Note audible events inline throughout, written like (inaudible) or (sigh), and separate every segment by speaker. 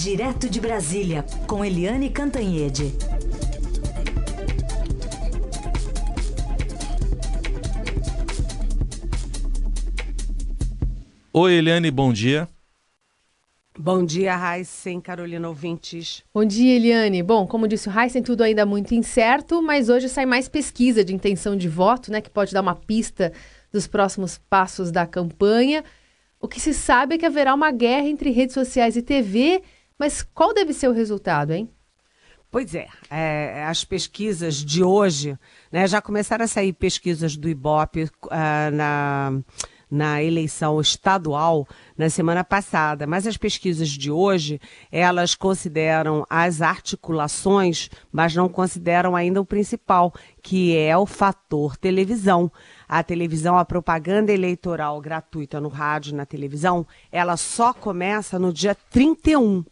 Speaker 1: Direto de Brasília, com Eliane Cantanhede.
Speaker 2: Oi, Eliane, bom dia.
Speaker 3: Bom dia, Heisen, Carolina Ouvintes.
Speaker 4: Bom dia, Eliane. Bom, como disse o Heisen, tudo ainda muito incerto, mas hoje sai mais pesquisa de intenção de voto, né, que pode dar uma pista dos próximos passos da campanha. O que se sabe é que haverá uma guerra entre redes sociais e TV, mas qual deve ser o resultado, hein?
Speaker 3: Pois é, é as pesquisas de hoje, né, já começaram a sair pesquisas do Ibope uh, na na eleição estadual na semana passada, mas as pesquisas de hoje, elas consideram as articulações, mas não consideram ainda o principal, que é o fator televisão. A televisão, a propaganda eleitoral gratuita no rádio na televisão, ela só começa no dia 31.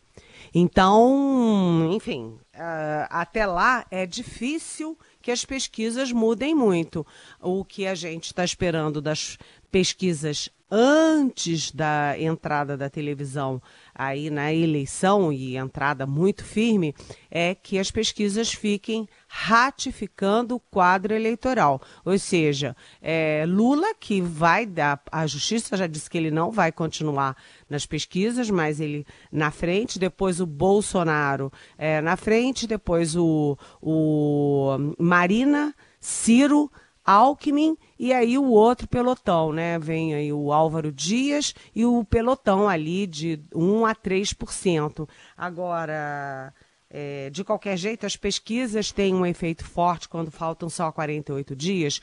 Speaker 3: Então, enfim, uh, até lá é difícil que as pesquisas mudem muito. O que a gente está esperando das pesquisas antes da entrada da televisão aí na eleição e entrada muito firme é que as pesquisas fiquem ratificando o quadro eleitoral. Ou seja, é, Lula, que vai dar. A justiça já disse que ele não vai continuar nas pesquisas, mas ele na frente, depois o Bolsonaro é, na frente, depois o, o Marina, Ciro. Alckmin e aí o outro pelotão, né? Vem aí o Álvaro Dias e o pelotão ali de 1 a 3%. Agora, é, de qualquer jeito, as pesquisas têm um efeito forte quando faltam só 48 dias,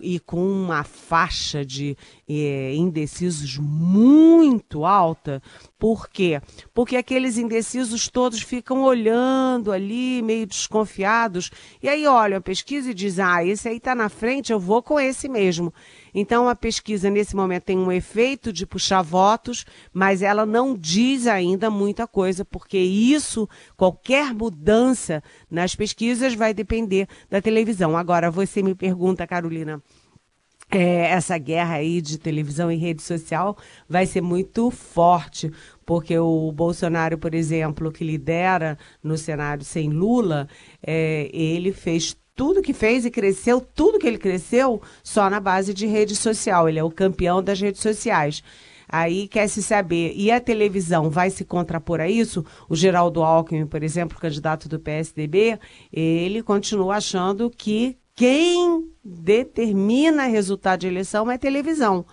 Speaker 3: e com uma faixa de é, indecisos muito alta. Por quê? Porque aqueles indecisos todos ficam olhando ali, meio desconfiados, e aí olham a pesquisa e dizem: ah, esse aí está na frente, eu vou com esse mesmo. Então a pesquisa nesse momento tem um efeito de puxar votos, mas ela não diz ainda muita coisa, porque isso, qualquer mudança nas pesquisas vai depender da televisão. Agora você me pergunta, Carolina, é, essa guerra aí de televisão e rede social vai ser muito forte, porque o Bolsonaro, por exemplo, que lidera no cenário sem Lula, é, ele fez tudo que fez e cresceu, tudo que ele cresceu, só na base de rede social. Ele é o campeão das redes sociais. Aí quer se saber, e a televisão vai se contrapor a isso? O Geraldo Alckmin, por exemplo, candidato do PSDB, ele continua achando que quem determina resultado de eleição é televisão.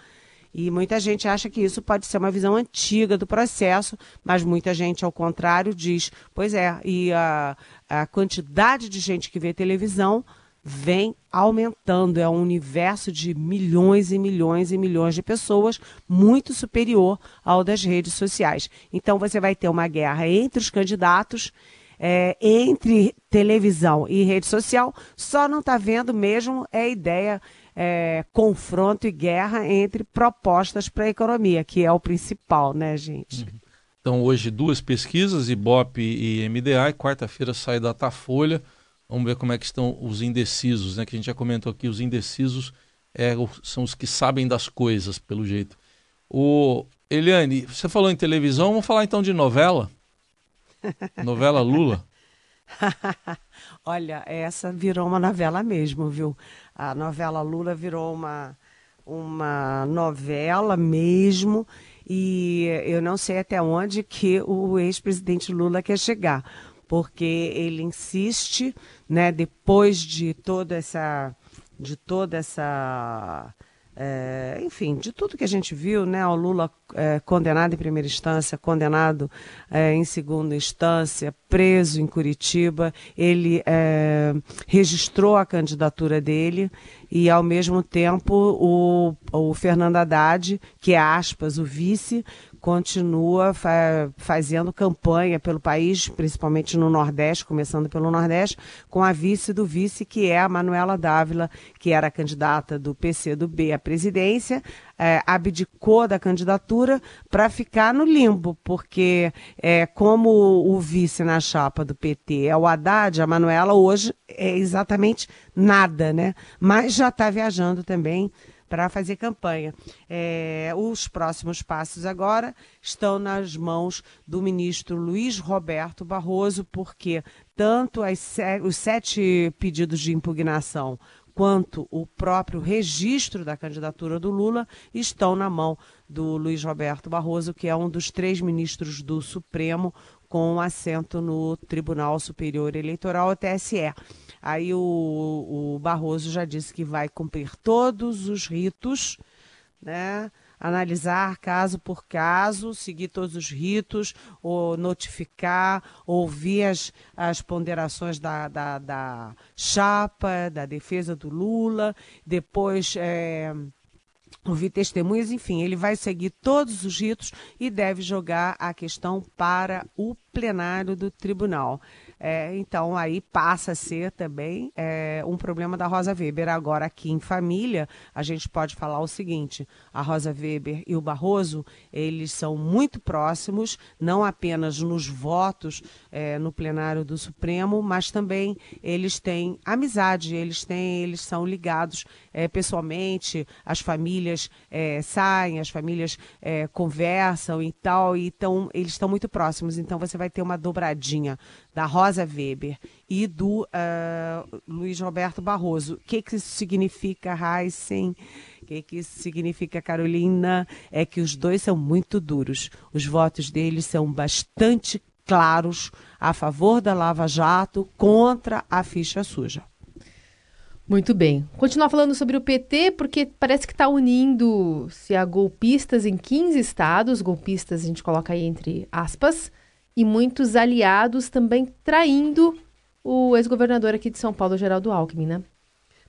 Speaker 3: E muita gente acha que isso pode ser uma visão antiga do processo, mas muita gente, ao contrário, diz: pois é, e a, a quantidade de gente que vê televisão vem aumentando. É um universo de milhões e milhões e milhões de pessoas, muito superior ao das redes sociais. Então você vai ter uma guerra entre os candidatos é, entre televisão e rede social, só não está vendo mesmo é a ideia é, confronto e guerra entre propostas para a economia, que é o principal, né, gente? Uhum.
Speaker 2: Então, hoje, duas pesquisas, Ibope e MDA, e quarta-feira sai Datafolha. Vamos ver como é que estão os indecisos, né? Que a gente já comentou aqui, os indecisos é, são os que sabem das coisas, pelo jeito. O Eliane, você falou em televisão, vamos falar então de novela? (laughs) Novela Lula? (laughs)
Speaker 3: Olha, essa virou uma novela mesmo, viu? A novela Lula virou uma, uma novela mesmo e eu não sei até onde que o ex-presidente Lula quer chegar, porque ele insiste, né, depois de toda essa de toda essa é, enfim, de tudo que a gente viu, né? O Lula é, condenado em primeira instância, condenado é, em segunda instância, preso em Curitiba, ele é, registrou a candidatura dele e, ao mesmo tempo, o, o Fernando Haddad, que é aspas, o vice, continua fa fazendo campanha pelo país, principalmente no Nordeste, começando pelo Nordeste, com a vice do vice, que é a Manuela Dávila, que era candidata do PC do B à presidência, é, abdicou da candidatura para ficar no limbo, porque é, como o vice na chapa do PT é o Haddad, a Manuela hoje é exatamente nada, né? Mas já está viajando também para fazer campanha. É, os próximos passos agora estão nas mãos do ministro Luiz Roberto Barroso, porque tanto as, os sete pedidos de impugnação quanto o próprio registro da candidatura do Lula estão na mão do Luiz Roberto Barroso, que é um dos três ministros do Supremo com assento no Tribunal Superior Eleitoral, o TSE. Aí o, o Barroso já disse que vai cumprir todos os ritos, né? analisar caso por caso, seguir todos os ritos, ou notificar, ouvir as, as ponderações da, da, da chapa, da defesa do Lula, depois. É, ouvir testemunhas, enfim, ele vai seguir todos os ritos e deve jogar a questão para o plenário do tribunal. É, então, aí passa a ser também é, um problema da Rosa Weber. Agora, aqui em família, a gente pode falar o seguinte: a Rosa Weber e o Barroso, eles são muito próximos, não apenas nos votos é, no plenário do Supremo, mas também eles têm amizade, eles têm, eles são ligados é, pessoalmente, as famílias é, saem, as famílias é, conversam e tal, então eles estão muito próximos. Então, você vai ter uma dobradinha da Rosa Weber e do uh, Luiz Roberto Barroso. O que, que isso significa, Heisen? O que, que isso significa, Carolina? É que os dois são muito duros. Os votos deles são bastante claros a favor da Lava Jato, contra a ficha suja.
Speaker 4: Muito bem. Continuar falando sobre o PT, porque parece que está unindo-se a golpistas em 15 estados, golpistas a gente coloca aí entre aspas, e muitos aliados também traindo o ex-governador aqui de São Paulo, Geraldo Alckmin, né?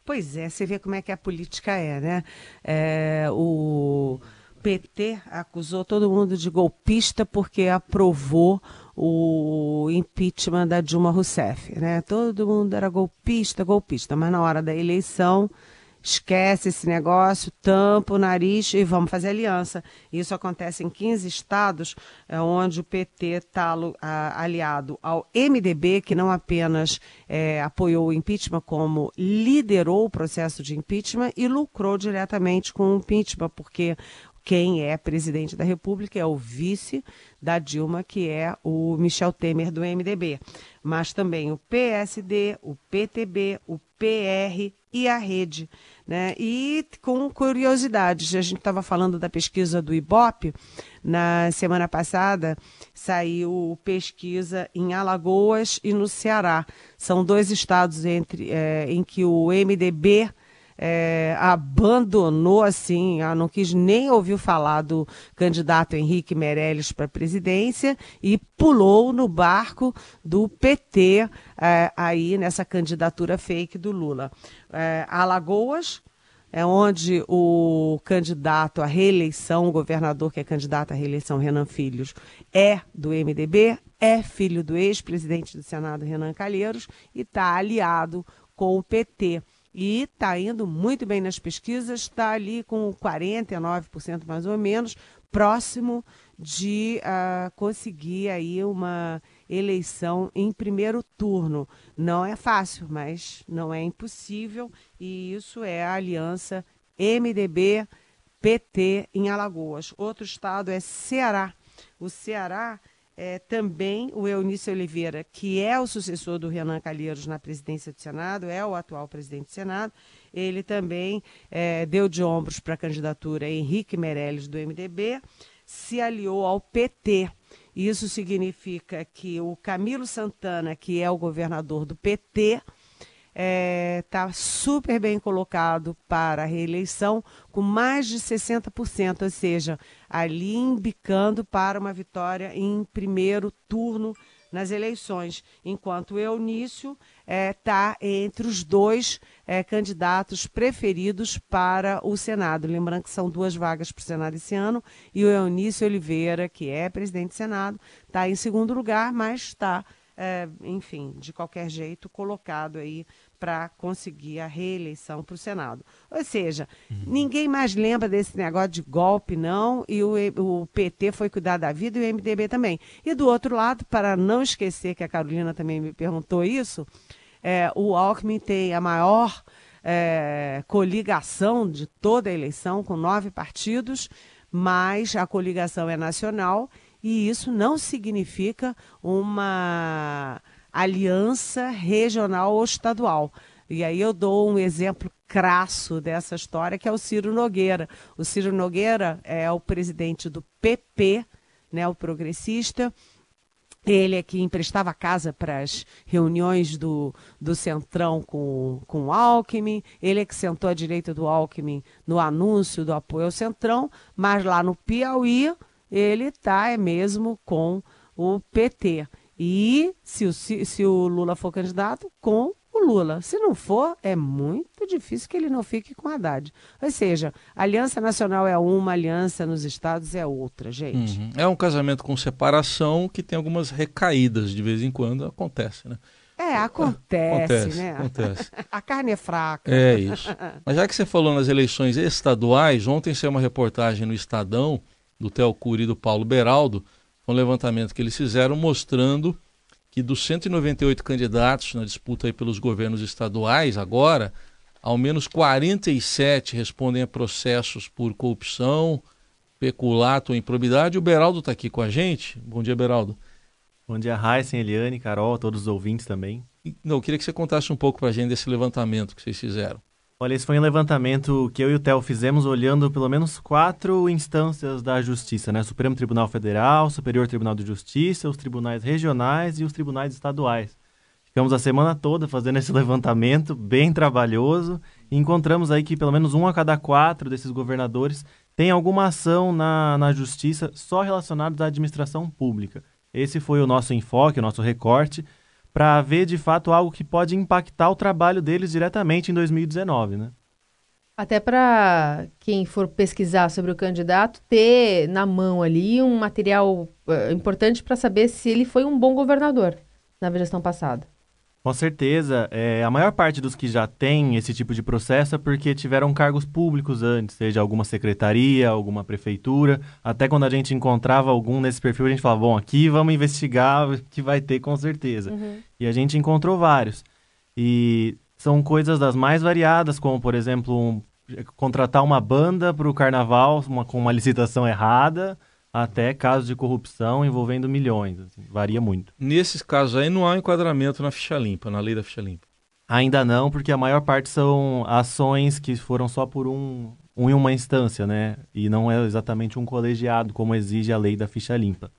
Speaker 3: Pois é, você vê como é que a política é, né? É, o PT acusou todo mundo de golpista porque aprovou o impeachment da Dilma Rousseff, né? Todo mundo era golpista, golpista, mas na hora da eleição esquece esse negócio, tampa o nariz e vamos fazer aliança. Isso acontece em 15 estados, é, onde o PT está aliado ao MDB, que não apenas é, apoiou o impeachment, como liderou o processo de impeachment e lucrou diretamente com o impeachment, porque quem é presidente da República é o vice da Dilma, que é o Michel Temer do MDB. Mas também o PSD, o PTB, o PR e a rede. Né? E com curiosidades, a gente estava falando da pesquisa do IBOP, na semana passada saiu pesquisa em Alagoas e no Ceará. São dois estados entre, é, em que o MDB é, abandonou assim, não quis nem ouvir falar do candidato Henrique Meirelles para a presidência e pulou no barco do PT é, aí nessa candidatura fake do Lula. É, Alagoas é onde o candidato à reeleição, o governador que é candidato à reeleição, Renan Filhos, é do MDB, é filho do ex-presidente do Senado, Renan Calheiros, e está aliado com o PT e está indo muito bem nas pesquisas, está ali com 49% mais ou menos, próximo de uh, conseguir aí uma eleição em primeiro turno. Não é fácil, mas não é impossível e isso é a aliança MDB PT em Alagoas. Outro estado é Ceará. O Ceará é, também o Eunício Oliveira, que é o sucessor do Renan Calheiros na presidência do Senado, é o atual presidente do Senado, ele também é, deu de ombros para a candidatura Henrique Meirelles, do MDB, se aliou ao PT. Isso significa que o Camilo Santana, que é o governador do PT, está é, tá super bem colocado para a reeleição, com mais de 60%, ou seja, ali embicando para uma vitória em primeiro turno nas eleições, enquanto o Eunício está é, entre os dois é, candidatos preferidos para o Senado. Lembrando que são duas vagas para o Senado esse ano, e o Eunício Oliveira, que é presidente do Senado, está em segundo lugar, mas está é, enfim, de qualquer jeito, colocado aí para conseguir a reeleição para o Senado. Ou seja, uhum. ninguém mais lembra desse negócio de golpe, não, e o, o, PT foi cuidar da vida e o MDB também. E do outro lado, para não esquecer que a Carolina também me perguntou isso, é, o Alckmin tem a maior é, coligação de toda a eleição, com nove partidos, mas a coligação é nacional e isso não significa uma aliança regional ou estadual. E aí eu dou um exemplo crasso dessa história, que é o Ciro Nogueira. O Ciro Nogueira é o presidente do PP, né, o progressista, ele é que emprestava casa para as reuniões do, do Centrão com, com o Alckmin, ele é que sentou à direita do Alckmin no anúncio do apoio ao Centrão, mas lá no Piauí ele está é mesmo com o PT. E se o, se o Lula for candidato, com o Lula. Se não for, é muito difícil que ele não fique com Haddad. Ou seja, Aliança Nacional é uma, aliança nos estados é outra, gente.
Speaker 2: Uhum. É um casamento com separação que tem algumas recaídas de vez em quando, acontece, né?
Speaker 3: É, acontece, acontece né?
Speaker 2: Acontece. (laughs)
Speaker 3: a carne é fraca.
Speaker 2: É isso. Mas já que você falou nas eleições estaduais, ontem saiu uma reportagem no Estadão, do Theo Cury e do Paulo Beraldo, um levantamento que eles fizeram mostrando que dos 198 candidatos na disputa aí pelos governos estaduais agora, ao menos 47 respondem a processos por corrupção, peculato ou improbidade. O Beraldo está aqui com a gente. Bom dia, Beraldo.
Speaker 5: Bom dia, Raíssen, Eliane, Carol, todos os ouvintes também.
Speaker 2: Não, eu queria que você contasse um pouco para a gente desse levantamento que vocês fizeram.
Speaker 5: Olha, esse foi um levantamento que eu e o Theo fizemos olhando pelo menos quatro instâncias da Justiça, né? Supremo Tribunal Federal, Superior Tribunal de Justiça, os tribunais regionais e os tribunais estaduais. Ficamos a semana toda fazendo esse (laughs) levantamento bem trabalhoso e encontramos aí que pelo menos um a cada quatro desses governadores tem alguma ação na, na Justiça só relacionada à administração pública. Esse foi o nosso enfoque, o nosso recorte para ver de fato algo que pode impactar o trabalho deles diretamente em 2019, né?
Speaker 4: Até para quem for pesquisar sobre o candidato ter na mão ali um material uh, importante para saber se ele foi um bom governador na gestão passada.
Speaker 5: Com certeza. É, a maior parte dos que já tem esse tipo de processo é porque tiveram cargos públicos antes, seja alguma secretaria, alguma prefeitura. Até quando a gente encontrava algum nesse perfil, a gente falava, bom, aqui vamos investigar, que vai ter com certeza. Uhum. E a gente encontrou vários. E são coisas das mais variadas, como, por exemplo, um, contratar uma banda para o carnaval uma, com uma licitação errada até casos de corrupção envolvendo milhões. Assim, varia muito.
Speaker 2: Nesses casos aí não há enquadramento na ficha limpa, na lei da ficha limpa.
Speaker 5: Ainda não, porque a maior parte são ações que foram só por um, um em uma instância, né? E não é exatamente um colegiado, como exige a lei da ficha limpa.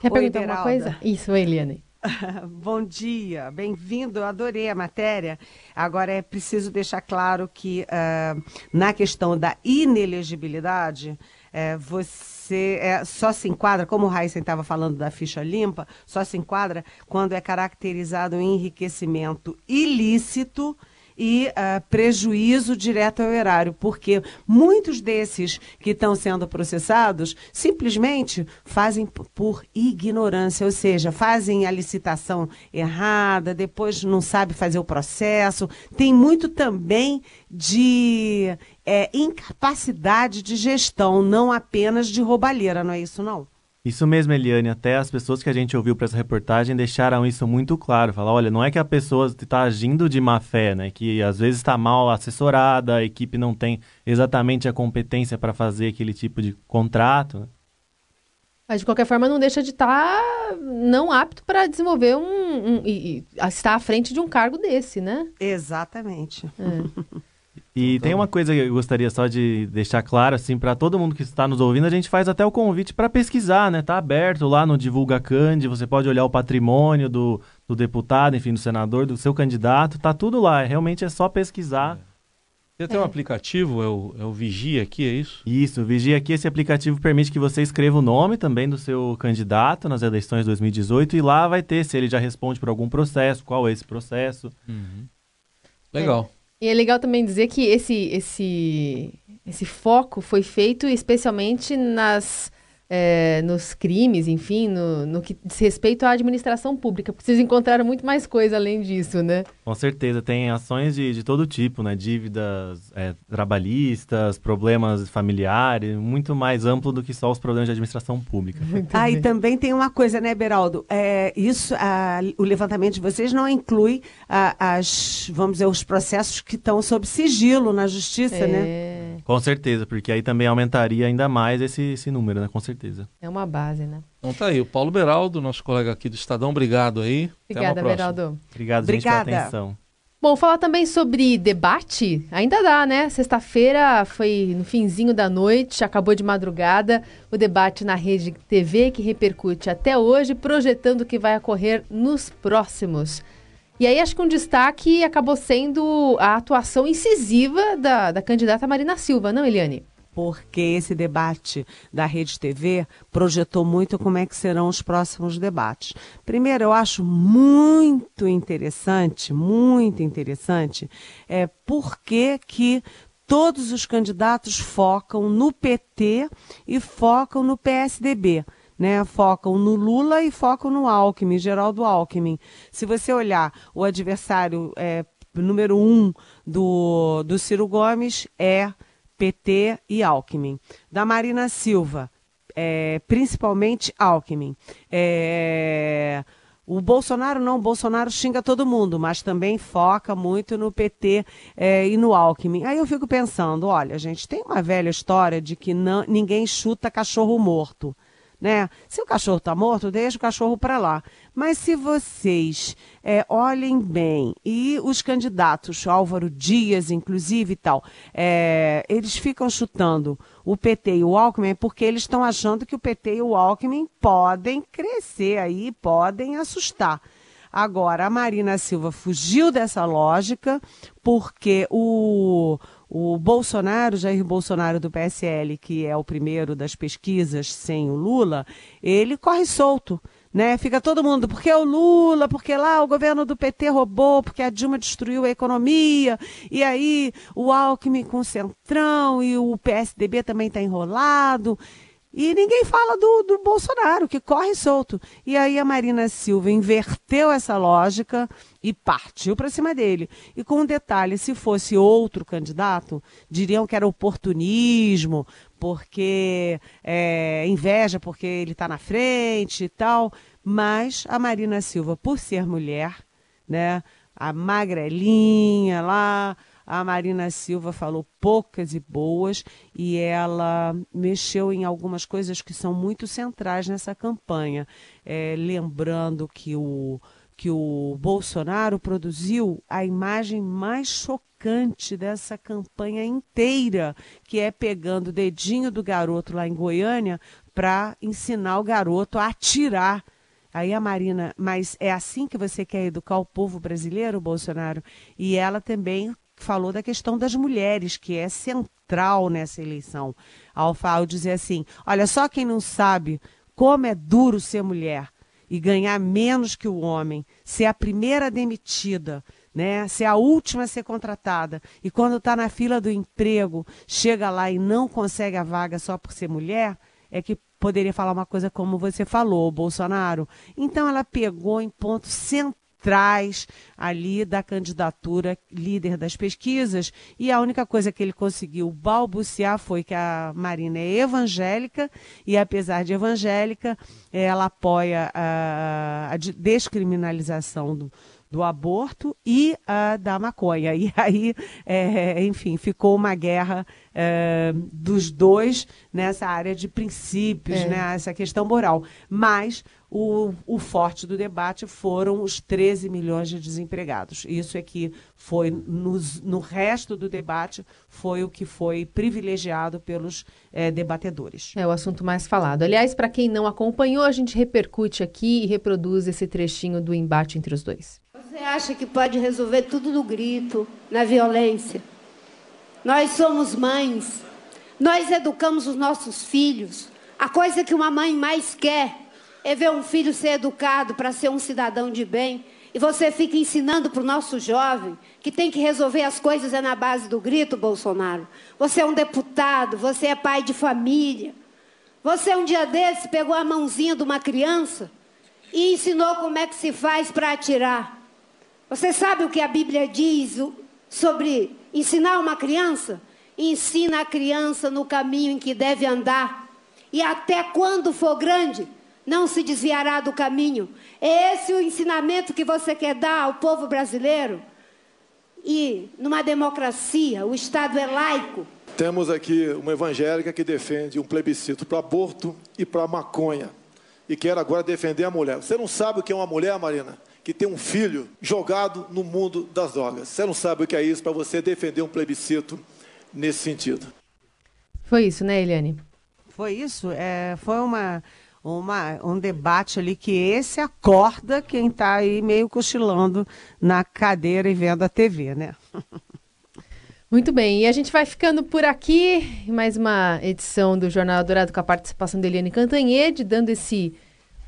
Speaker 4: Quer Oi, perguntar Beralda. uma coisa? Isso, Eliane. (laughs)
Speaker 3: Bom dia, bem-vindo. Eu adorei a matéria. Agora é preciso deixar claro que uh, na questão da inelegibilidade, uh, você é, só se enquadra, como o Heisen estava falando da ficha limpa, só se enquadra quando é caracterizado um enriquecimento ilícito e uh, prejuízo direto ao erário, porque muitos desses que estão sendo processados simplesmente fazem por ignorância, ou seja, fazem a licitação errada, depois não sabe fazer o processo. Tem muito também de é, incapacidade de gestão, não apenas de roubalheira, não é isso não?
Speaker 5: Isso mesmo, Eliane. Até as pessoas que a gente ouviu para essa reportagem deixaram isso muito claro. Falar, olha, não é que a pessoa está agindo de má fé, né? Que às vezes está mal assessorada, a equipe não tem exatamente a competência para fazer aquele tipo de contrato. Né?
Speaker 4: Mas de qualquer forma não deixa de estar tá não apto para desenvolver um, um e, e, estar à frente de um cargo desse, né?
Speaker 3: Exatamente.
Speaker 5: É. (laughs) E tem uma coisa que eu gostaria só de deixar claro, assim, para todo mundo que está nos ouvindo, a gente faz até o convite para pesquisar, né? Tá aberto lá no Divulga Cande, você pode olhar o patrimônio do, do deputado, enfim, do senador, do seu candidato, tá tudo lá, realmente é só pesquisar.
Speaker 2: É. Tem até um aplicativo, é o, é o Vigia aqui, é isso?
Speaker 5: Isso, o Vigia aqui, esse aplicativo permite que você escreva o nome também do seu candidato nas eleições de 2018 e lá vai ter se ele já responde por algum processo, qual é esse processo.
Speaker 2: Uhum. Legal.
Speaker 4: E é legal também dizer que esse, esse, esse foco foi feito especialmente nas é, nos crimes, enfim, no, no que diz respeito à administração pública. Porque vocês encontraram muito mais coisa além disso, né?
Speaker 5: Com certeza, tem ações de, de todo tipo, né? Dívidas é, trabalhistas, problemas familiares, muito mais amplo do que só os problemas de administração pública. (laughs)
Speaker 3: ah, e também tem uma coisa, né, Beraldo? É, isso, a, o levantamento de vocês não inclui a, as, vamos dizer, os processos que estão sob sigilo na justiça,
Speaker 4: É.
Speaker 3: né?
Speaker 5: Com certeza, porque aí também aumentaria ainda mais esse, esse número, né? Com certeza.
Speaker 4: É uma base, né?
Speaker 2: Então tá aí, o Paulo Beraldo, nosso colega aqui do Estadão, obrigado aí.
Speaker 4: Obrigada. Beraldo.
Speaker 5: Obrigado, gente, pela
Speaker 3: Obrigada.
Speaker 5: atenção.
Speaker 4: Bom, falar também sobre debate, ainda dá, né? Sexta-feira foi no finzinho da noite, acabou de madrugada, o debate na rede TV que repercute até hoje, projetando o que vai ocorrer nos próximos. E aí acho que um destaque acabou sendo a atuação incisiva da, da candidata Marina Silva, não, Eliane?
Speaker 3: Porque esse debate da Rede TV projetou muito como é que serão os próximos debates. Primeiro, eu acho muito interessante, muito interessante, é por que que todos os candidatos focam no PT e focam no PSDB. Né, focam no Lula e focam no Alckmin, Geraldo Alckmin. Se você olhar o adversário é, número um do, do Ciro Gomes é PT e Alckmin. Da Marina Silva, é, principalmente Alckmin. É, o Bolsonaro não, o Bolsonaro xinga todo mundo, mas também foca muito no PT é, e no Alckmin. Aí eu fico pensando, olha, gente, tem uma velha história de que não, ninguém chuta cachorro morto. Né? Se o cachorro está morto, deixa o cachorro para lá. Mas se vocês é, olhem bem, e os candidatos, Álvaro Dias, inclusive e tal, é, eles ficam chutando o PT e o Alckmin porque eles estão achando que o PT e o Alckmin podem crescer aí, podem assustar. Agora, a Marina Silva fugiu dessa lógica porque o, o Bolsonaro, Jair Bolsonaro do PSL, que é o primeiro das pesquisas sem o Lula, ele corre solto. Né? Fica todo mundo, porque é o Lula, porque lá o governo do PT roubou, porque a Dilma destruiu a economia, e aí o Alckmin com o Centrão e o PSDB também está enrolado. E ninguém fala do, do Bolsonaro, que corre solto. E aí a Marina Silva inverteu essa lógica e partiu para cima dele. E com um detalhe, se fosse outro candidato, diriam que era oportunismo, porque é, inveja, porque ele está na frente e tal. Mas a Marina Silva, por ser mulher, né, a magrelinha lá, a Marina Silva falou poucas e boas e ela mexeu em algumas coisas que são muito centrais nessa campanha. É, lembrando que o, que o Bolsonaro produziu a imagem mais chocante dessa campanha inteira, que é pegando o dedinho do garoto lá em Goiânia para ensinar o garoto a atirar. Aí a Marina, mas é assim que você quer educar o povo brasileiro, Bolsonaro? E ela também falou da questão das mulheres, que é central nessa eleição. Ao, ao dizer assim: olha, só quem não sabe como é duro ser mulher e ganhar menos que o homem, ser a primeira demitida, né, ser a última a ser contratada e quando está na fila do emprego chega lá e não consegue a vaga só por ser mulher, é que poderia falar uma coisa como você falou, Bolsonaro. Então ela pegou em pontos centrais ali da candidatura líder das pesquisas e a única coisa que ele conseguiu balbuciar foi que a Marina é evangélica e apesar de evangélica ela apoia a, a descriminalização do, do aborto e a da maconha. E aí, é, enfim, ficou uma guerra é, dos dois nessa área de princípios,
Speaker 4: É.
Speaker 3: né, essa questão moral. Mas o, o forte do debate foram os 13 milhões de desempregados. Isso é que foi, nos, no resto do debate, foi o que foi privilegiado pelos é, debatedores.
Speaker 4: É o assunto mais falado. Aliás, para quem não acompanhou, a gente repercute aqui e reproduz esse trechinho do embate entre os dois.
Speaker 6: Você acha que pode resolver tudo no grito, na violência? Nós somos mães, nós educamos os nossos filhos. A coisa que uma mãe mais quer é ver um filho ser educado para ser um cidadão de bem. E você fica ensinando para o nosso jovem que tem que resolver as coisas é na base do grito, Bolsonaro. Você é um deputado, você é pai de família. Você um dia desse pegou a mãozinha de uma criança e ensinou como é que se faz para atirar. Você sabe o que a Bíblia diz sobre ensinar uma criança? Ensina a criança no caminho em que deve andar, e até quando for grande, não se desviará do caminho. É esse o ensinamento que você quer dar ao povo brasileiro? E numa democracia, o Estado é laico.
Speaker 7: Temos aqui uma evangélica que defende um plebiscito para aborto e para maconha. E quer agora defender a mulher. Você não sabe o que é uma mulher, Marina? Que tem um filho jogado no mundo das drogas. Você não sabe o que é isso para você defender um plebiscito nesse sentido.
Speaker 4: Foi isso, né, Eliane?
Speaker 3: Foi isso. É, foi uma, uma, um debate ali que esse acorda quem está aí meio cochilando na cadeira e vendo a TV, né? (laughs)
Speaker 4: Muito bem, e a gente vai ficando por aqui. Mais uma edição do Jornal Dourado com a participação de Eliane Cantanhede, dando esse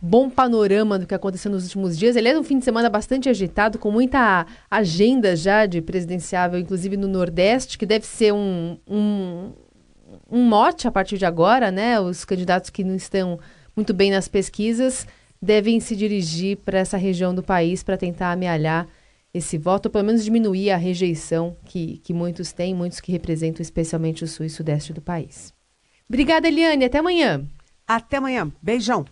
Speaker 4: bom panorama do que aconteceu nos últimos dias. Ele é um fim de semana bastante agitado, com muita agenda já de presidenciável, inclusive no Nordeste, que deve ser um, um, um mote a partir de agora, né? Os candidatos que não estão muito bem nas pesquisas devem se dirigir para essa região do país para tentar amealhar esse voto, ou pelo menos diminuir a rejeição que, que muitos têm, muitos que representam especialmente o sul e sudeste do país. Obrigada, Eliane. Até amanhã.
Speaker 3: Até amanhã. Beijão.